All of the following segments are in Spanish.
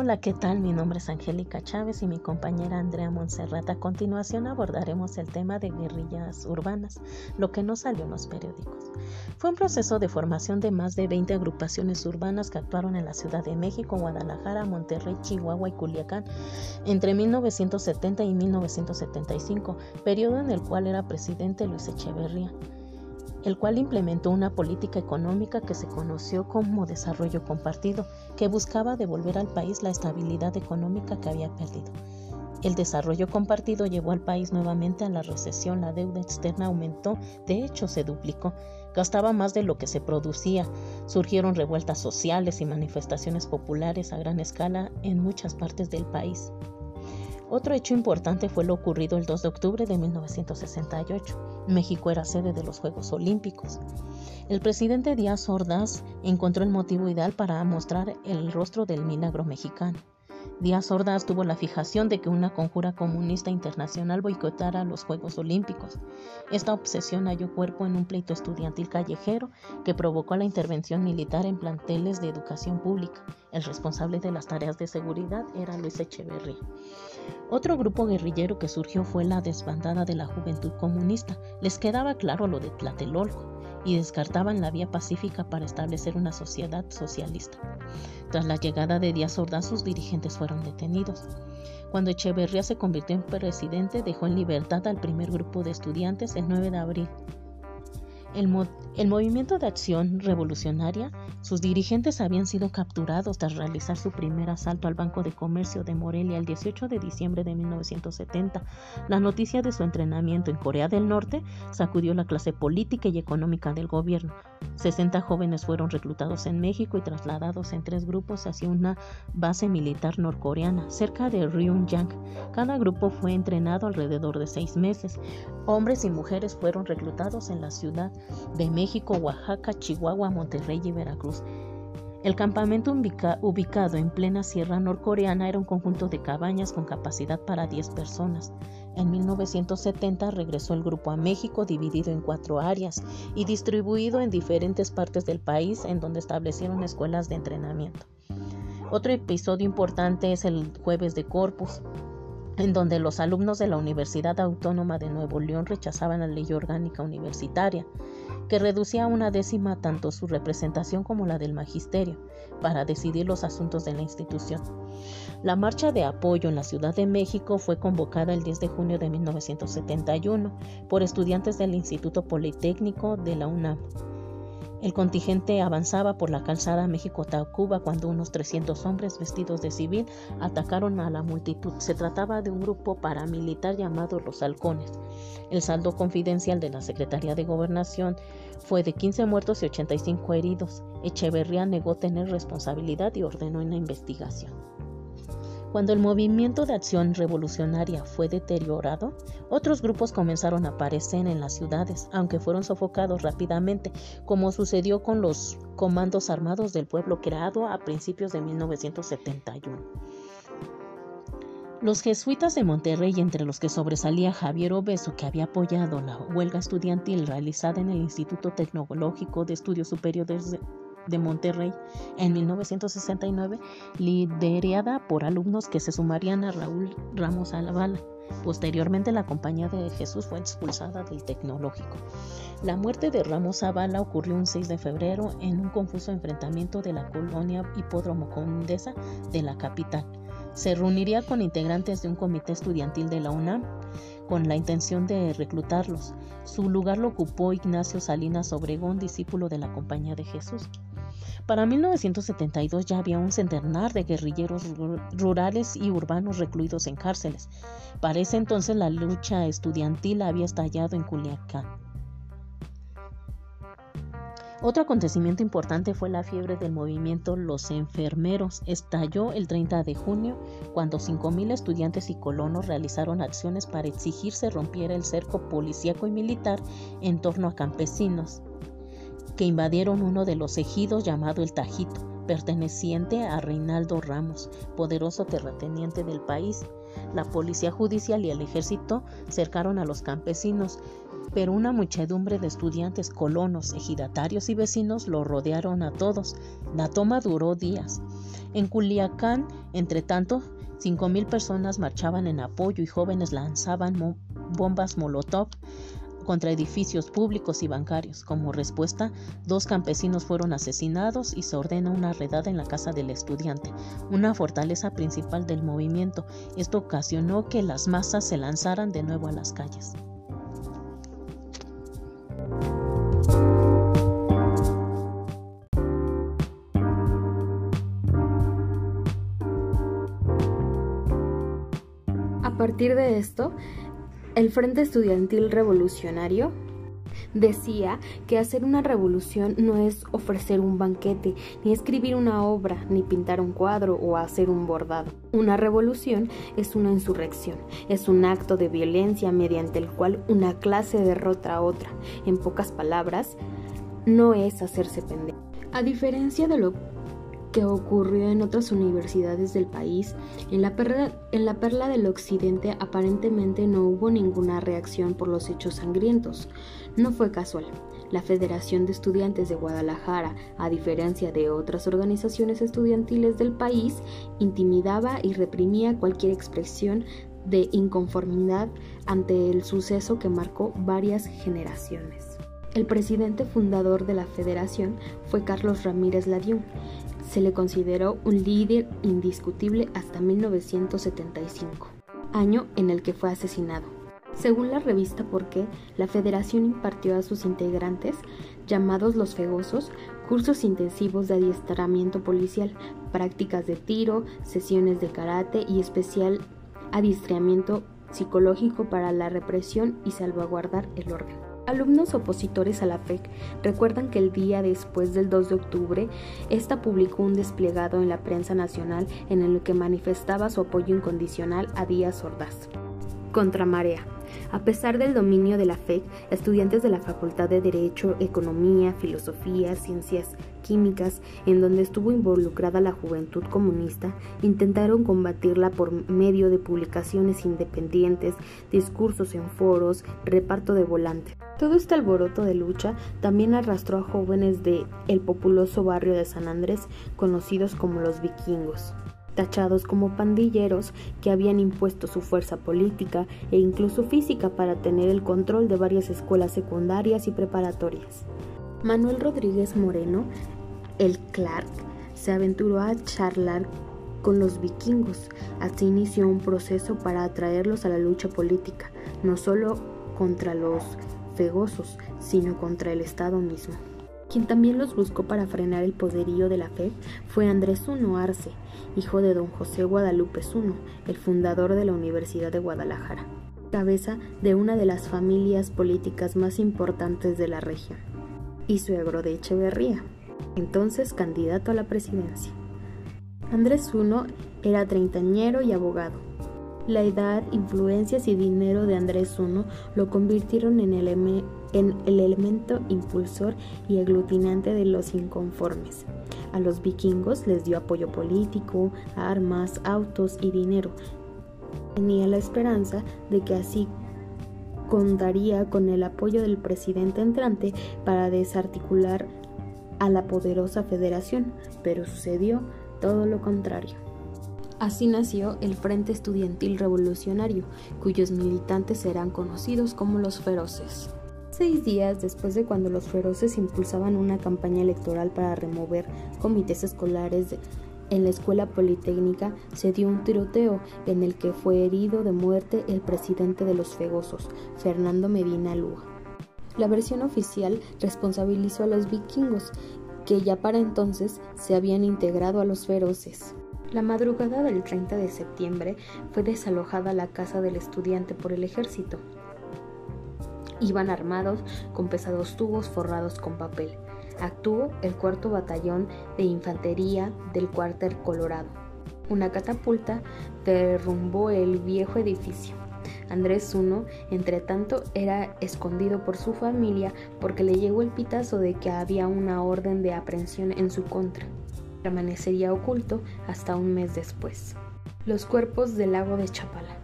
Hola, ¿qué tal? Mi nombre es Angélica Chávez y mi compañera Andrea Monserrat. A continuación abordaremos el tema de guerrillas urbanas, lo que no salió en los periódicos. Fue un proceso de formación de más de 20 agrupaciones urbanas que actuaron en la Ciudad de México, Guadalajara, Monterrey, Chihuahua y Culiacán entre 1970 y 1975, periodo en el cual era presidente Luis Echeverría el cual implementó una política económica que se conoció como desarrollo compartido, que buscaba devolver al país la estabilidad económica que había perdido. El desarrollo compartido llevó al país nuevamente a la recesión, la deuda externa aumentó, de hecho se duplicó, gastaba más de lo que se producía, surgieron revueltas sociales y manifestaciones populares a gran escala en muchas partes del país. Otro hecho importante fue lo ocurrido el 2 de octubre de 1968. México era sede de los Juegos Olímpicos. El presidente Díaz Ordaz encontró el motivo ideal para mostrar el rostro del milagro mexicano. Díaz Ordaz tuvo la fijación de que una conjura comunista internacional boicotara los Juegos Olímpicos. Esta obsesión halló cuerpo en un pleito estudiantil callejero que provocó la intervención militar en planteles de educación pública. El responsable de las tareas de seguridad era Luis Echeverría. Otro grupo guerrillero que surgió fue la desbandada de la Juventud Comunista. Les quedaba claro lo de Tlatelolco y descartaban la vía pacífica para establecer una sociedad socialista. Tras la llegada de Díaz Ordaz, sus dirigentes fueron detenidos. Cuando Echeverría se convirtió en presidente, dejó en libertad al primer grupo de estudiantes el 9 de abril el, movimiento de acción revolucionaria, sus dirigentes habían sido capturados tras realizar su primer asalto al Banco de Comercio de Morelia el 18 de diciembre de 1970. La noticia de su entrenamiento en Corea del Norte sacudió la clase política y económica del gobierno. 60 jóvenes fueron reclutados en México y trasladados en tres grupos hacia una base militar norcoreana cerca de Ryungyang. Cada grupo fue entrenado alrededor de seis meses. Hombres y mujeres fueron reclutados en la ciudad de México, Oaxaca, Chihuahua, Monterrey y Veracruz. El campamento ubicado en plena sierra norcoreana era un conjunto de cabañas con capacidad para 10 personas. En 1970 regresó el grupo a México dividido en cuatro áreas y distribuido en diferentes partes del país en donde establecieron escuelas de entrenamiento. Otro episodio importante es el jueves de Corpus, en donde los alumnos de la Universidad Autónoma de Nuevo León rechazaban la ley orgánica universitaria, que reducía a una décima tanto su representación como la del magisterio, para decidir los asuntos de la institución. La marcha de apoyo en la Ciudad de México fue convocada el 10 de junio de 1971 por estudiantes del Instituto Politécnico de la UNAM el contingente avanzaba por la calzada México-Tacuba cuando unos 300 hombres vestidos de civil atacaron a la multitud. Se trataba de un grupo paramilitar llamado Los Halcones. El saldo confidencial de la Secretaría de Gobernación fue de 15 muertos y 85 heridos. Echeverría negó tener responsabilidad y ordenó una investigación. Cuando el movimiento de acción revolucionaria fue deteriorado, otros grupos comenzaron a aparecer en las ciudades, aunque fueron sofocados rápidamente, como sucedió con los comandos armados del pueblo creado a principios de 1971. Los jesuitas de Monterrey, entre los que sobresalía Javier Obeso, que había apoyado la huelga estudiantil realizada en el Instituto Tecnológico de Estudios Superiores de Monterrey en 1969, liderada por alumnos que se sumarían a Raúl Ramos Alavala. Posteriormente, la Compañía de Jesús fue expulsada del tecnológico. La muerte de Ramos Zavala ocurrió un 6 de febrero en un confuso enfrentamiento de la colonia Hipódromo Condesa de la capital. Se reuniría con integrantes de un comité estudiantil de la UNAM con la intención de reclutarlos. Su lugar lo ocupó Ignacio Salinas Obregón, discípulo de la Compañía de Jesús. Para 1972 ya había un centenar de guerrilleros rurales y urbanos recluidos en cárceles. Para ese entonces la lucha estudiantil había estallado en Culiacán. Otro acontecimiento importante fue la fiebre del movimiento Los Enfermeros. Estalló el 30 de junio cuando 5.000 estudiantes y colonos realizaron acciones para exigir se rompiera el cerco policíaco y militar en torno a campesinos que invadieron uno de los ejidos llamado El Tajito, perteneciente a Reinaldo Ramos, poderoso terrateniente del país. La policía judicial y el ejército cercaron a los campesinos, pero una muchedumbre de estudiantes, colonos, ejidatarios y vecinos lo rodearon a todos. La toma duró días. En Culiacán, entre tanto, cinco mil personas marchaban en apoyo y jóvenes lanzaban bombas Molotov contra edificios públicos y bancarios. Como respuesta, dos campesinos fueron asesinados y se ordena una redada en la casa del estudiante, una fortaleza principal del movimiento. Esto ocasionó que las masas se lanzaran de nuevo a las calles. A partir de esto, el Frente Estudiantil Revolucionario decía que hacer una revolución no es ofrecer un banquete, ni escribir una obra, ni pintar un cuadro o hacer un bordado. Una revolución es una insurrección, es un acto de violencia mediante el cual una clase derrota a otra. En pocas palabras, no es hacerse pendejo. A diferencia de lo que ocurrió en otras universidades del país, en la, perla, del occidente aparentemente no hubo ninguna reacción por los hechos sangrientos. No fue casual. La Federación de Estudiantes de Guadalajara, a diferencia de otras organizaciones estudiantiles del país, intimidaba y reprimía cualquier expresión de inconformidad ante el suceso que marcó varias generaciones. El presidente fundador de la federación fue Carlos Ramírez Ladiún, se le consideró un líder indiscutible hasta 1975, año en el que fue asesinado. Según la revista Porqué, la federación impartió a sus integrantes, llamados los fegosos, cursos intensivos de adiestramiento policial, prácticas de tiro, sesiones de karate y especial adiestramiento psicológico para la represión y salvaguardar el orden. Alumnos opositores a la FEC recuerdan que el día después del 2 de octubre, esta publicó un desplegado en la prensa nacional en el que manifestaba su apoyo incondicional a Díaz Ordaz. Contramarea. A pesar del dominio de la FEC, estudiantes de la Facultad de Derecho, Economía, Filosofía, Ciencias Químicas, en donde estuvo involucrada la juventud comunista, intentaron combatirla por medio de publicaciones independientes, discursos en foros, reparto de volantes. Todo este alboroto de lucha también arrastró a jóvenes de el populoso barrio de San Andrés, conocidos como los vikingos tachados como pandilleros que habían impuesto su fuerza política e incluso física para tener el control de varias escuelas secundarias y preparatorias. Manuel Rodríguez Moreno, el Clark, se aventuró a charlar con los vikingos. Así inició un proceso para atraerlos a la lucha política, no solo contra los fegosos, sino contra el Estado mismo. Quien también los buscó para frenar el poderío de la fe fue Andrés Uno Arce, hijo de don José Guadalupe Zuno, el fundador de la Universidad de Guadalajara, cabeza de una de las familias políticas más importantes de la región, y suegro de Echeverría, entonces candidato a la presidencia. Andrés Uno era treintañero y abogado. La edad, influencias y dinero de Andrés I lo convirtieron en en el elemento impulsor y aglutinante de los inconformes. A los vikingos les dio apoyo político, armas, autos y dinero. Tenía la esperanza de que así contaría con el apoyo del presidente entrante para desarticular a la poderosa federación, pero sucedió todo lo contrario. Así nació el Frente Estudiantil Revolucionario, cuyos militantes serán conocidos como los feroces. Seis días después de cuando los feroces impulsaban una campaña electoral para remover comités escolares en la escuela politécnica, se dio un tiroteo en el que fue herido de muerte el presidente de los fegosos, Fernando Medina Lúa. La versión oficial responsabilizó a los vikingos, que ya para entonces se habían integrado a los feroces. La madrugada del 30 de septiembre fue desalojada la casa del estudiante por el ejército. Iban armados con pesados tubos forrados con papel. Actuó el cuarto batallón de infantería del cuartel Colorado. Una catapulta derrumbó el viejo edificio. Andrés I, entre tanto, era escondido por su familia porque le llegó el pitazo de que había una orden de aprehensión en su contra permanecería oculto hasta un mes después. Los cuerpos del lago de Chapala.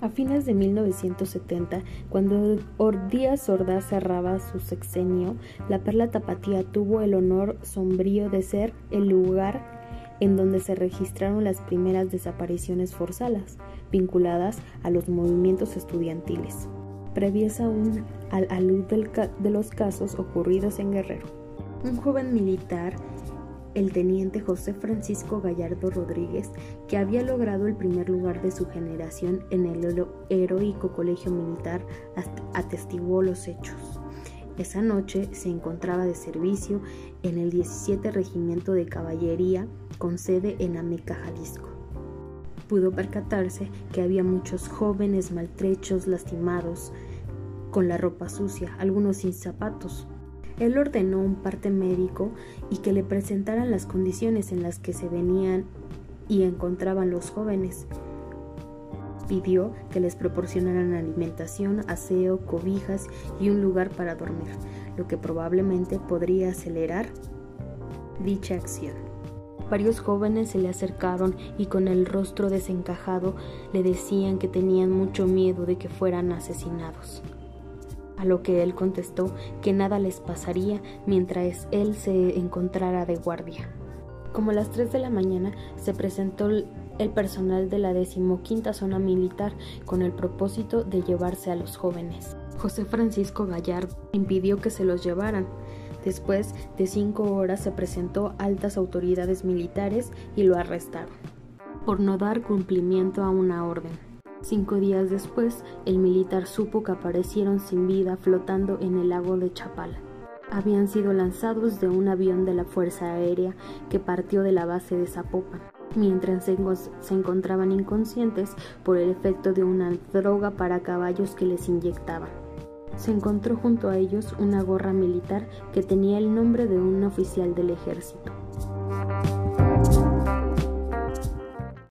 A fines de 1970, cuando Díaz Ordaz cerraba su sexenio, la Perla Tapatía tuvo el honor sombrío de ser el lugar en donde se registraron las primeras desapariciones forzadas, vinculadas a los movimientos estudiantiles, previas aún a la luz de los casos ocurridos en Guerrero. Un joven militar el teniente José Francisco Gallardo Rodríguez, que había logrado el primer lugar de su generación en el heroico colegio militar, atestiguó los hechos. Esa noche se encontraba de servicio en el 17 Regimiento de Caballería con sede en Ameca, Jalisco. Pudo percatarse que había muchos jóvenes maltrechos, lastimados, con la ropa sucia, algunos sin zapatos, él ordenó un parte médico y que le presentaran las condiciones en las que se venían y encontraban los jóvenes. Pidió que les proporcionaran alimentación, aseo, cobijas y un lugar para dormir, lo que probablemente podría acelerar dicha acción. Varios jóvenes se le acercaron y con el rostro desencajado le decían que tenían mucho miedo de que fueran asesinados a lo que él contestó que nada les pasaría mientras él se encontrara de guardia. Como a las 3 de la mañana se presentó el personal de la decimoquinta zona militar con el propósito de llevarse a los jóvenes. José Francisco Gallardo impidió que se los llevaran. Después de cinco horas se presentó altas autoridades militares y lo arrestaron por no dar cumplimiento a una orden. Cinco días después, el militar supo que aparecieron sin vida flotando en el lago de Chapala. Habían sido lanzados de un avión de la Fuerza Aérea que partió de la base de Zapopan, mientras se, se encontraban inconscientes por el efecto de una droga para caballos que les inyectaban. Se encontró junto a ellos una gorra militar que tenía el nombre de un oficial del ejército.